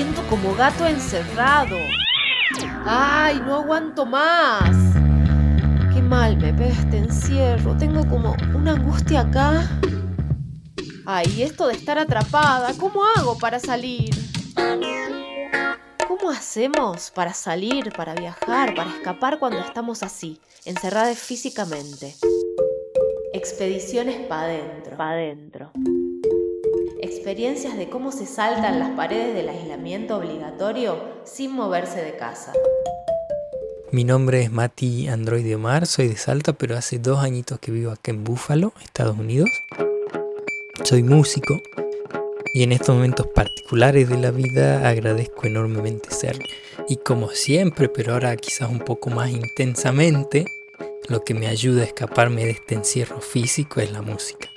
siento como gato encerrado. ¡Ay, no aguanto más! Qué mal me pega este encierro. Tengo como una angustia acá. Ay, esto de estar atrapada, ¿cómo hago para salir? ¿Cómo hacemos para salir, para viajar, para escapar cuando estamos así, encerradas físicamente? Expediciones pa' adentro. Pa' adentro. Experiencias de cómo se saltan las paredes del aislamiento obligatorio sin moverse de casa. Mi nombre es Mati Android Omar, soy de Salta, pero hace dos añitos que vivo acá en Búfalo, Estados Unidos. Soy músico, y en estos momentos particulares de la vida agradezco enormemente serlo. Y como siempre, pero ahora quizás un poco más intensamente, lo que me ayuda a escaparme de este encierro físico es la música.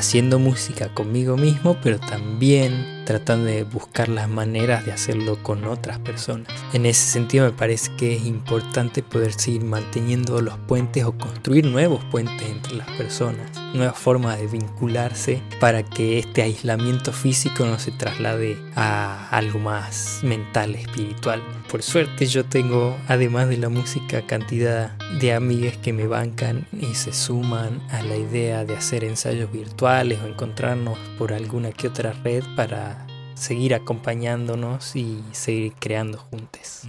Haciendo música conmigo mismo, pero también tratando de buscar las maneras de hacerlo con otras personas. En ese sentido me parece que es importante poder seguir manteniendo los puentes o construir nuevos puentes entre las personas, nuevas formas de vincularse para que este aislamiento físico no se traslade a algo más mental, espiritual. Por suerte yo tengo, además de la música, cantidad de amigas que me bancan y se suman a la idea de hacer ensayos virtuales o encontrarnos por alguna que otra red para seguir acompañándonos y seguir creando juntos.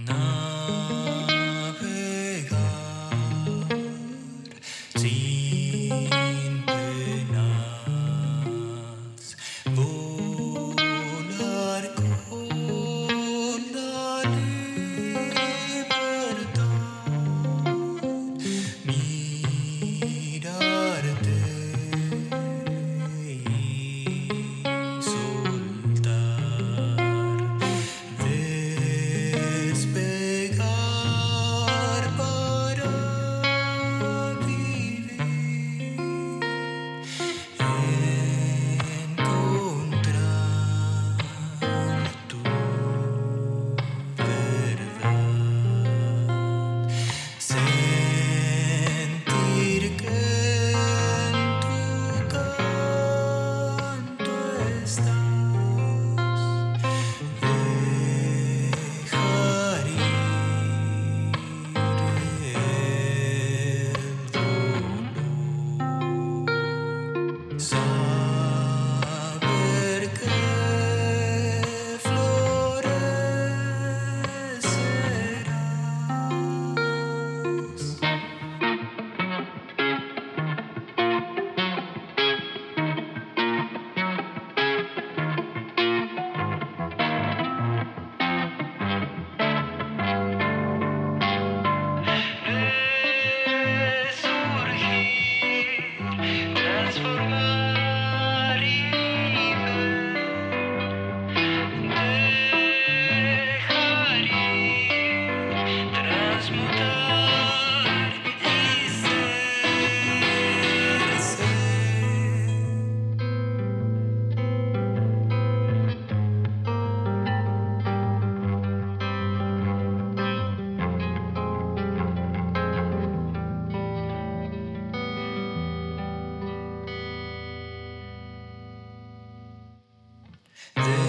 Thank you. This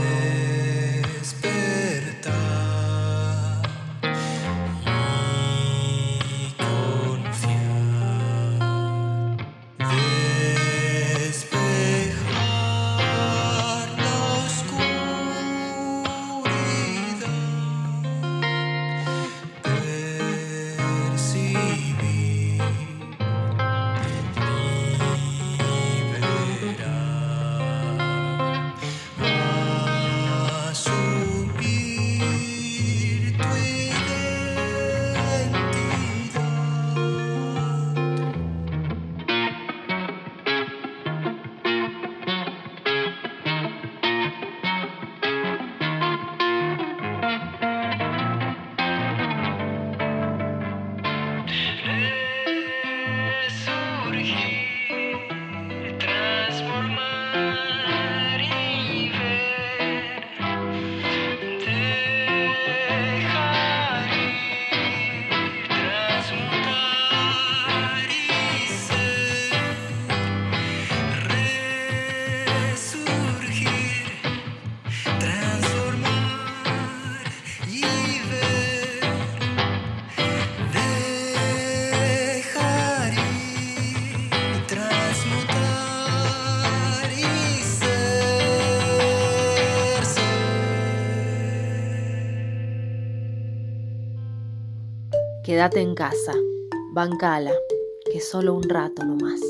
Quédate en casa, bancala, que solo un rato nomás.